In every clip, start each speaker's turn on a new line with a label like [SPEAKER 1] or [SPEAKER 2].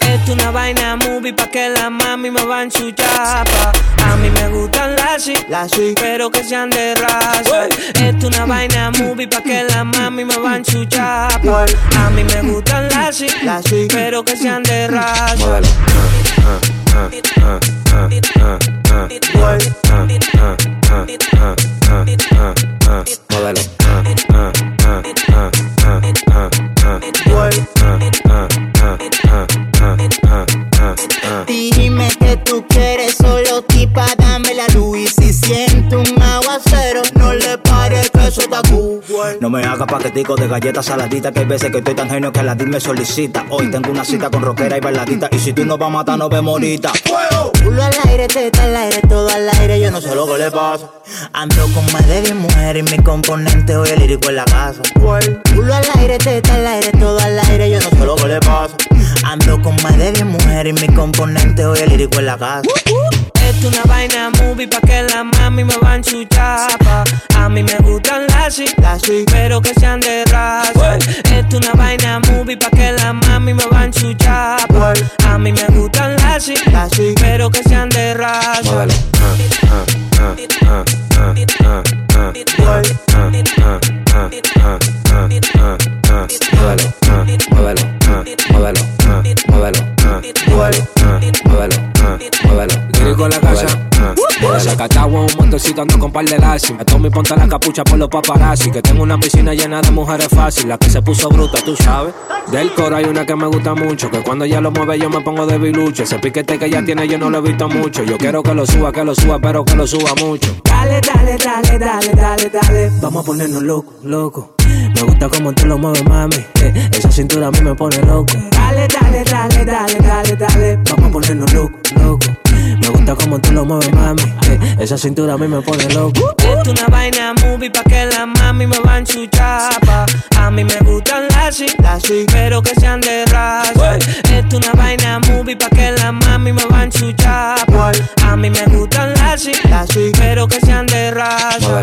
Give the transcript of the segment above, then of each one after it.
[SPEAKER 1] Es una vaina movie pa' que la mami me va en su chapa. A mí me gustan las sí, pero que sean de raza. Es una vaina movie pa' que la mami me va en su chapa. A mí me gustan las sí, pero que sean de raza.
[SPEAKER 2] Me haga paquetico de galletas saladitas Que hay veces que estoy tan genio que la DIL me solicita Hoy tengo una cita con rockera y bailadita Y si tú no vas a matar, no vemos ahorita
[SPEAKER 3] Culo al aire, teta al aire, todo al aire, yo no sé lo que le pasa. Ando con más de 10 mujeres y mi componente hoy el lírico en la casa. Culo al aire, teta al aire, todo al aire, yo no sé lo que le pasa. Ando con más de 10 mujeres y mi componente hoy el lírico en la casa.
[SPEAKER 1] Es una vaina movie pa' que la mami me va en su chapa. A mí me gustan las sí, pero que sean de raza. Es una vaina movie pa' que la mami me va en su chapa. A mí me gustan las sí, pero que sean de raza.
[SPEAKER 4] Montecito ando con par de lazi. Me tomo y ponte la capucha por los paparazzi. Que tengo una piscina llena de mujeres fácil. La que se puso bruta, tú sabes. Del coro hay una que me gusta mucho. Que cuando ella lo mueve yo me pongo de bilucho. Ese piquete que ella tiene yo no lo he visto mucho. Yo quiero que lo suba, que lo suba, pero que lo suba mucho.
[SPEAKER 1] Dale, dale, dale, dale, dale, dale.
[SPEAKER 4] Vamos a ponernos loco, loco. Me gusta como tú lo mueves, mami. Eh, esa cintura a mí me pone loco.
[SPEAKER 1] Dale, dale, dale, dale, dale, dale.
[SPEAKER 4] Vamos a ponernos loco, loco. Me gusta como tú lo mueves, mami. Eh, esa cintura a mí me pone loco.
[SPEAKER 1] Es una vaina movie pa' que la mami me va en su chapa. A mí me gustan las sí, pero que sean de raza. Es una vaina movie pa' que la mami me va en su chapa. A mí me gustan las sí, pero que sean de raza.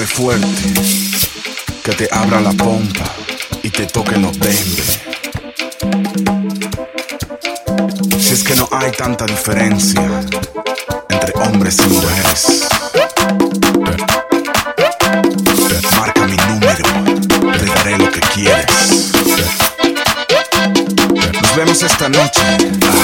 [SPEAKER 5] agarre fuerte, que te abra la pompa y te toque los bembes. Si es que no hay tanta diferencia entre hombres y mujeres. Marca mi número, te daré lo que quieres. Nos vemos esta noche.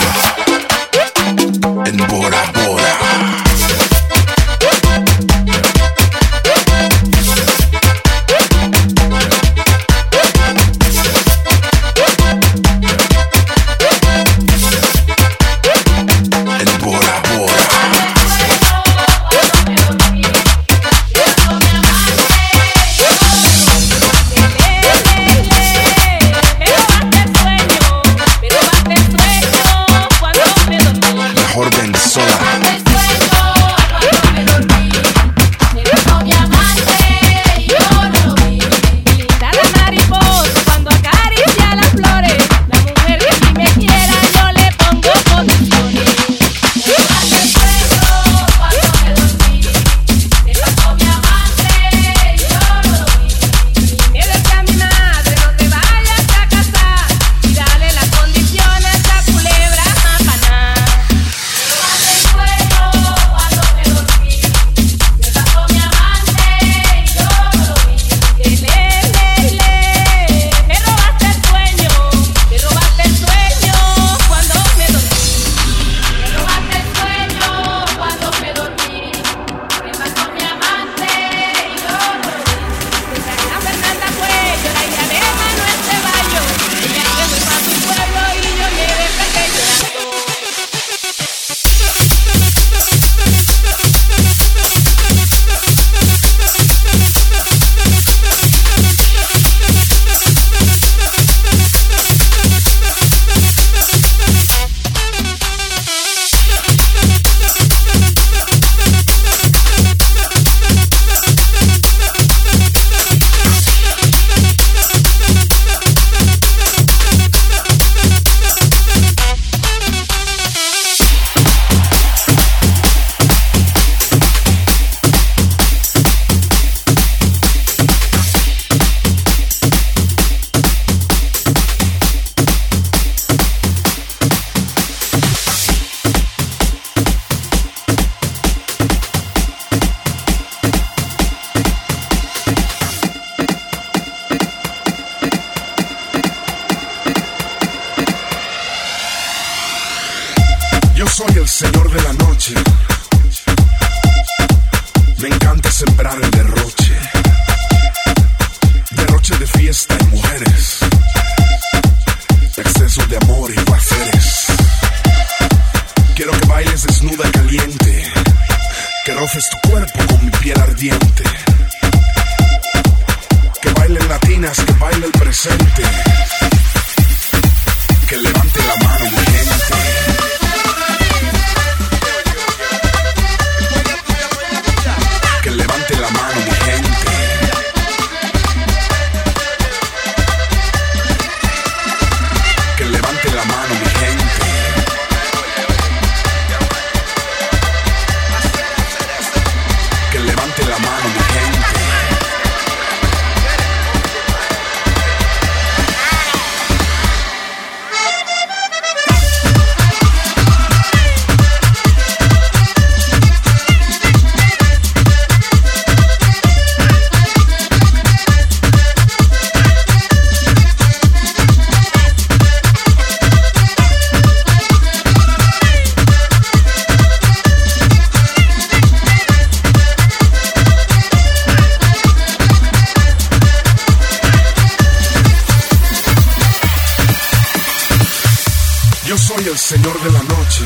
[SPEAKER 5] Señor de la noche.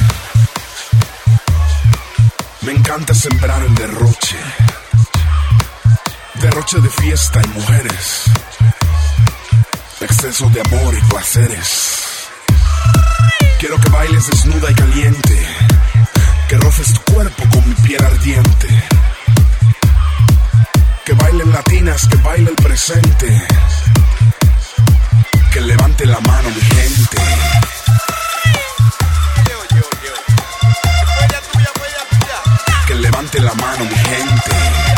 [SPEAKER 5] Me encanta sembrar el derroche. Derroche de fiesta y mujeres. Exceso de amor y placeres. Quiero que bailes desnuda y caliente. Que roces tu cuerpo con mi piel ardiente. Que bailen latinas, que baile el presente. Que levante la mano mi gente. Levante la mano mi gente.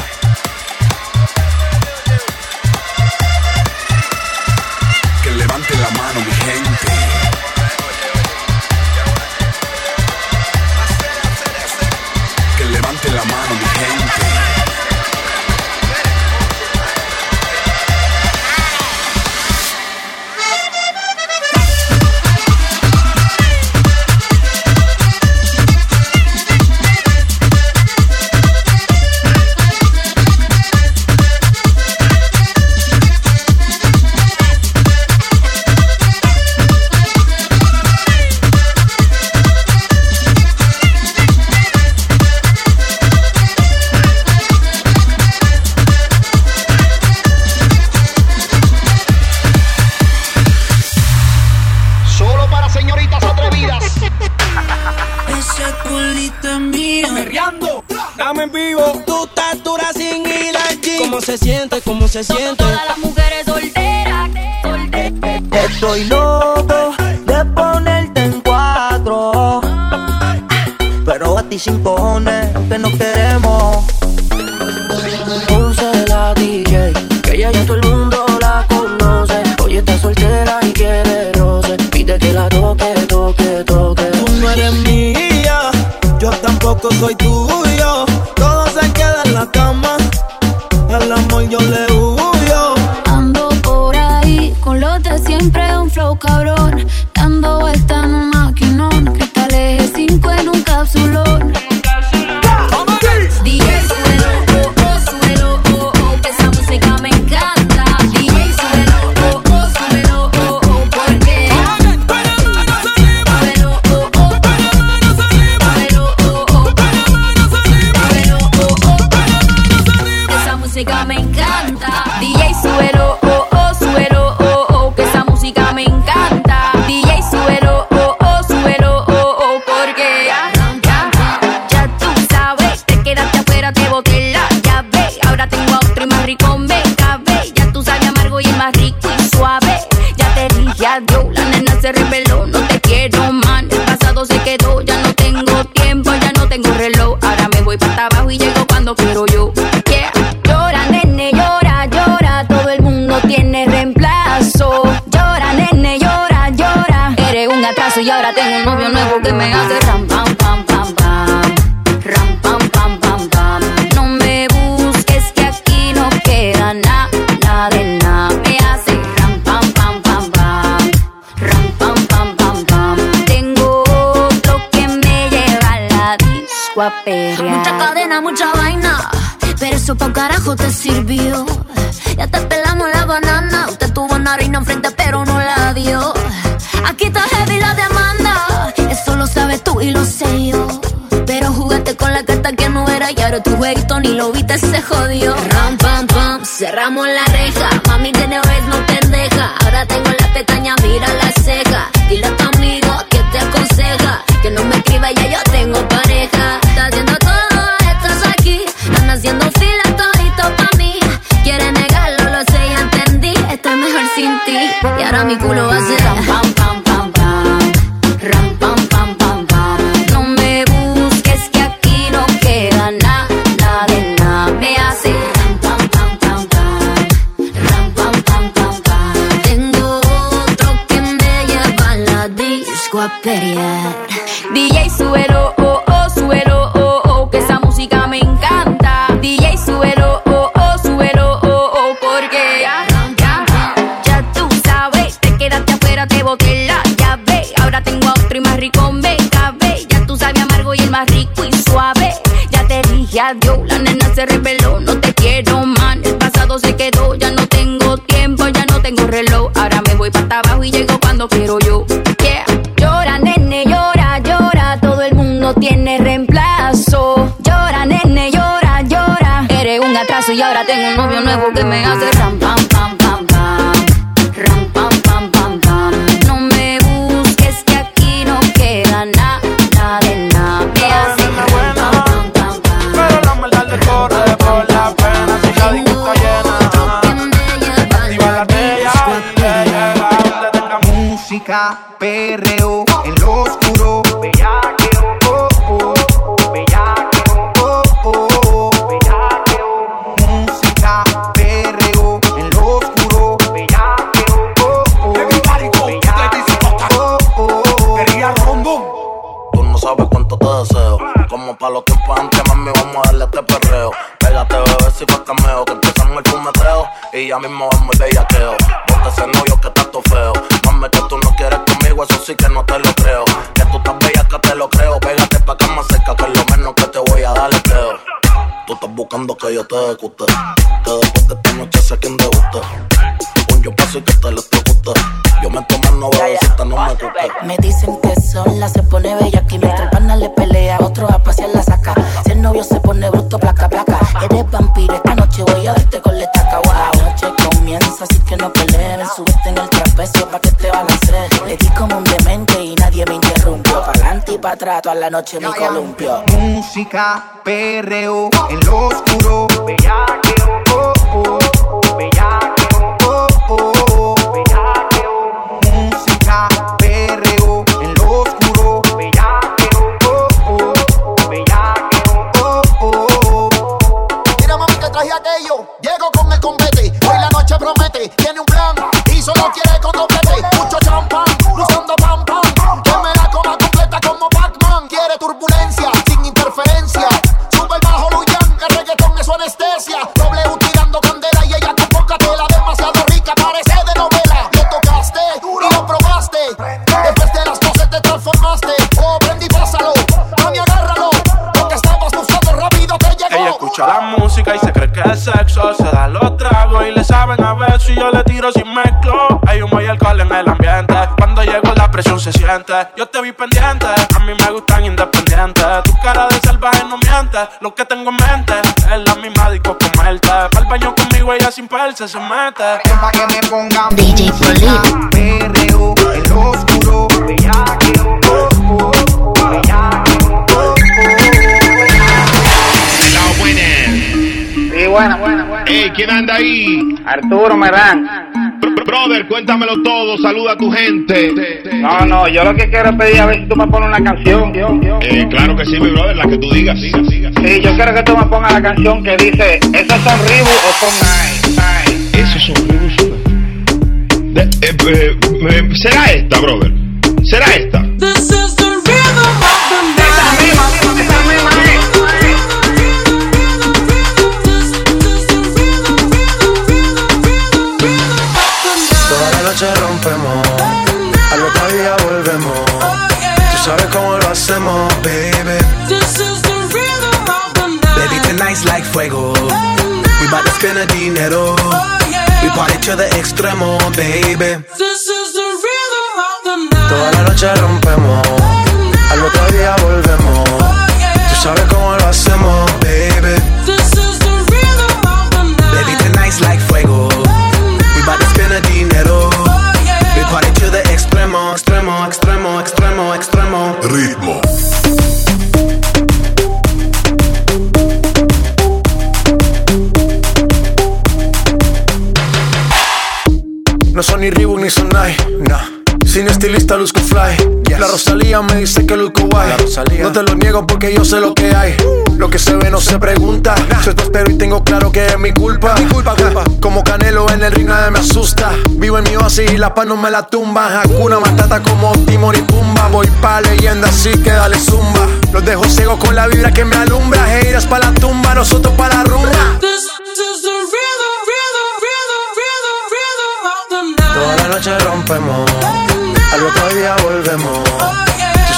[SPEAKER 6] Señoritas atrevidas.
[SPEAKER 1] Ese culito es mío.
[SPEAKER 7] Estamos en vivo.
[SPEAKER 1] Tu estatura sin ir allí. ¿Cómo se siente? ¿Cómo se siente?
[SPEAKER 8] Todas las mujeres solteras, solteras.
[SPEAKER 3] Estoy loco de ponerte en cuatro. Pero a ti sin cojones, que no queremos.
[SPEAKER 7] Ponce la DJ, que ella ya todo el mundo la conoce. Hoy está soltera y quiere roce. La toque, toque, toque.
[SPEAKER 1] Tú no eres mía, yo tampoco soy tuyo. Todo se queda en la cama. El amor yo le huyo.
[SPEAKER 8] Ando por ahí con los de siempre, un flow cabrón. Y ahora tengo un novio nuevo que me hace ram, pam, pam, pam, pam. Ram, pam, pam, pam, pam. No me busques que aquí no queda nada, nada de nada. Me hace ram, pam, pam, pam, pam. Ram, pam, pam, pam, pam. Tengo otro que me lleva a la disco a.
[SPEAKER 9] Mucha cadena, mucha vaina. Pero eso pa' carajo te sirvió. Ya te pelamos la banana. Usted tuvo una reina enfrente, Con la carta que no era y ahora tu jueguito ni lo viste, se jodió. Ram, pam, pam, cerramos la reja. Mami, de no te
[SPEAKER 8] rico me cabe. Ya tú sabes amargo y el más rico y suave. Ya te dije adiós, la nena se rebeló. No te quiero, man. El pasado se quedó, ya no tengo tiempo, ya no tengo reloj. Ahora me voy para abajo y llego cuando quiero yo. Llora, nene, llora, llora. Todo el mundo tiene reemplazo. Llora, nene, llora, llora. Eres un atraso y ahora tengo un novio nuevo que me hace ram, pam,
[SPEAKER 10] KP. ቁጣ ቁጣ atrás, toda la noche me columpio.
[SPEAKER 6] Música, perreo, en lo oscuro,
[SPEAKER 11] bella. Yo te vi pendiente, a mí me gustan independientes. Tu cara de salvaje no miente, lo que tengo en mente es la misma disco con el Pa'l baño conmigo ella sin perse se mete.
[SPEAKER 6] Es pa' que me pongan
[SPEAKER 9] DJ
[SPEAKER 6] el oscuro,
[SPEAKER 12] buena. Buena, buena,
[SPEAKER 13] ¿quién anda ahí?
[SPEAKER 12] Arturo
[SPEAKER 13] Marán brother, cuéntamelo todo, saluda a tu gente.
[SPEAKER 12] No, no, yo lo que quiero pedir a ver si tú me pones una canción.
[SPEAKER 13] Eh, claro que sí, mi brother, la que tú digas. Siga, siga.
[SPEAKER 12] Sí, yo quiero que tú me pongas la canción que dice, ¿esas son Ribu o son Nine?
[SPEAKER 13] ¿Esos son Ribu o eh, eh, eh, ¿Será esta, brother? ¿Será esta?
[SPEAKER 14] de extremo, baby. This is the. Toda la noche rompemos, al otro día volvemos. Oh, Tú sabes cómo lo hacemos. Me dice que luzco guay. No te lo niego porque yo sé lo que hay. Lo que se ve no se pregunta. Yo te espero y tengo claro que es mi culpa. Mi culpa, culpa. Como Canelo en el ring nadie me asusta. Vivo en mi oasis y la paz no me la tumba. Hakuna Matata como Timor y Pumba. Voy pa' leyenda así que dale zumba. Los dejo ciegos con la vibra que me alumbra. Heiras pa' la tumba, nosotros pa' la rumba.
[SPEAKER 7] Toda la noche rompemos, al otro día volvemos.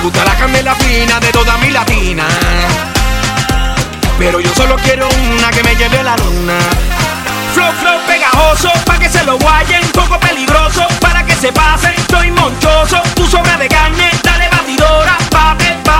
[SPEAKER 15] Me
[SPEAKER 16] gusta la candela fina de toda mi latina. Pero yo solo quiero una que me lleve a la luna. Flow, flow pegajoso, pa' que se lo guayen. Poco peligroso, para que se pasen. Estoy monchoso, tu sobra de carne. Dale batidora, pape, pape.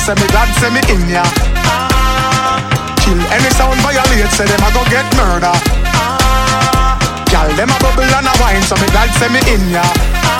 [SPEAKER 15] say me glad say me in ya. Kill any sound violate, say them a go get murder. Girl, them a bubble and a wine, so me glad say me in ya.